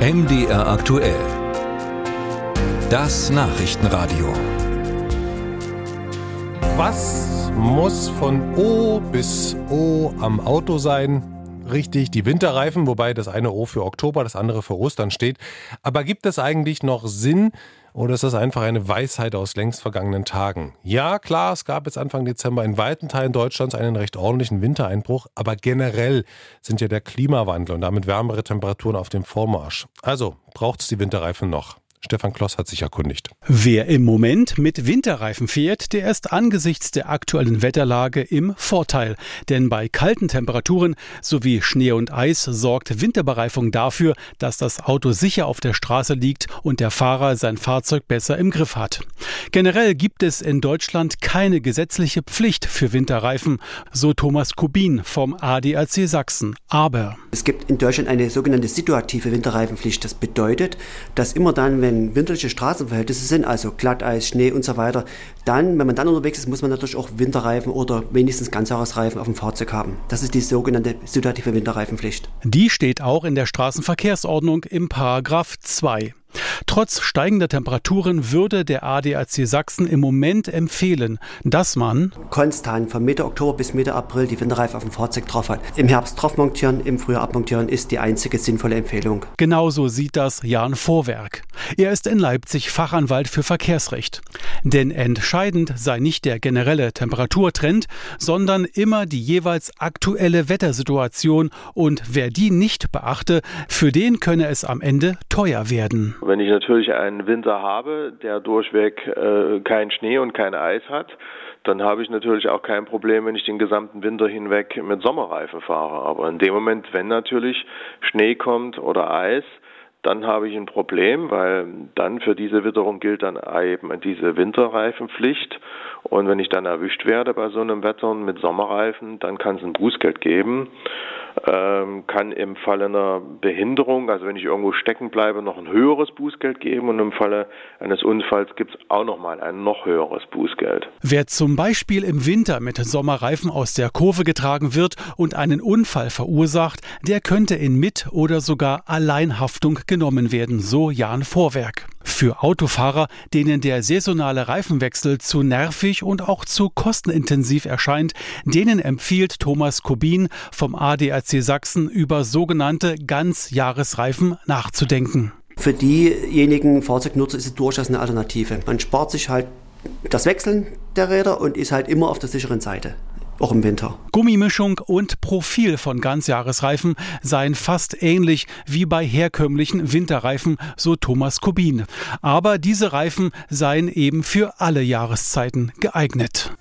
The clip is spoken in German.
MDR aktuell. Das Nachrichtenradio. Was muss von O bis O am Auto sein? Richtig, die Winterreifen, wobei das eine O für Oktober, das andere für Ostern steht. Aber gibt es eigentlich noch Sinn oder ist das einfach eine Weisheit aus längst vergangenen Tagen? Ja, klar, es gab jetzt Anfang Dezember in weiten Teilen Deutschlands einen recht ordentlichen Wintereinbruch, aber generell sind ja der Klimawandel und damit wärmere Temperaturen auf dem Vormarsch. Also braucht es die Winterreifen noch. Stefan Kloss hat sich erkundigt. Wer im Moment mit Winterreifen fährt, der ist angesichts der aktuellen Wetterlage im Vorteil. Denn bei kalten Temperaturen sowie Schnee und Eis sorgt Winterbereifung dafür, dass das Auto sicher auf der Straße liegt und der Fahrer sein Fahrzeug besser im Griff hat. Generell gibt es in Deutschland keine gesetzliche Pflicht für Winterreifen, so Thomas Kubin vom ADAC Sachsen. Aber es gibt in Deutschland eine sogenannte situative Winterreifenpflicht. Das bedeutet, dass immer dann, wenn wenn winterliche Straßenverhältnisse sind, also Glatteis, Schnee und so weiter, dann, wenn man dann unterwegs ist, muss man natürlich auch Winterreifen oder wenigstens Ganzjahresreifen auf dem Fahrzeug haben. Das ist die sogenannte situative Winterreifenpflicht. Die steht auch in der Straßenverkehrsordnung im Paragraph 2. Trotz steigender Temperaturen würde der ADAC Sachsen im Moment empfehlen, dass man konstant von Mitte Oktober bis Mitte April die Winterreifen auf dem Fahrzeug drauf hat. Im Herbst drauf montieren, im Frühjahr abmontieren ist die einzige sinnvolle Empfehlung. Genauso sieht das Jan Vorwerk. Er ist in Leipzig Fachanwalt für Verkehrsrecht. Denn entscheidend sei nicht der generelle Temperaturtrend, sondern immer die jeweils aktuelle Wettersituation und wer die nicht beachte, für den könne es am Ende teuer werden. Wenn ich natürlich einen Winter habe, der durchweg äh, kein Schnee und kein Eis hat, dann habe ich natürlich auch kein Problem, wenn ich den gesamten Winter hinweg mit Sommerreifen fahre. Aber in dem Moment, wenn natürlich Schnee kommt oder Eis, dann habe ich ein Problem, weil dann für diese Witterung gilt dann eben diese Winterreifenpflicht. Und wenn ich dann erwischt werde bei so einem Wetter mit Sommerreifen, dann kann es ein Bußgeld geben kann im Falle einer Behinderung, also wenn ich irgendwo stecken bleibe, noch ein höheres Bußgeld geben und im Falle eines Unfalls gibt es auch noch mal ein noch höheres Bußgeld. Wer zum Beispiel im Winter mit Sommerreifen aus der Kurve getragen wird und einen Unfall verursacht, der könnte in Mit- oder sogar Alleinhaftung genommen werden, so Jan Vorwerk. Für Autofahrer, denen der saisonale Reifenwechsel zu nervig und auch zu kostenintensiv erscheint, denen empfiehlt Thomas Kubin vom ADAC Sachsen über sogenannte Ganzjahresreifen nachzudenken. Für diejenigen Fahrzeugnutzer ist es durchaus eine Alternative. Man spart sich halt das Wechseln der Räder und ist halt immer auf der sicheren Seite auch im Winter. Gummimischung und Profil von Ganzjahresreifen seien fast ähnlich wie bei herkömmlichen Winterreifen, so Thomas Kubin. Aber diese Reifen seien eben für alle Jahreszeiten geeignet.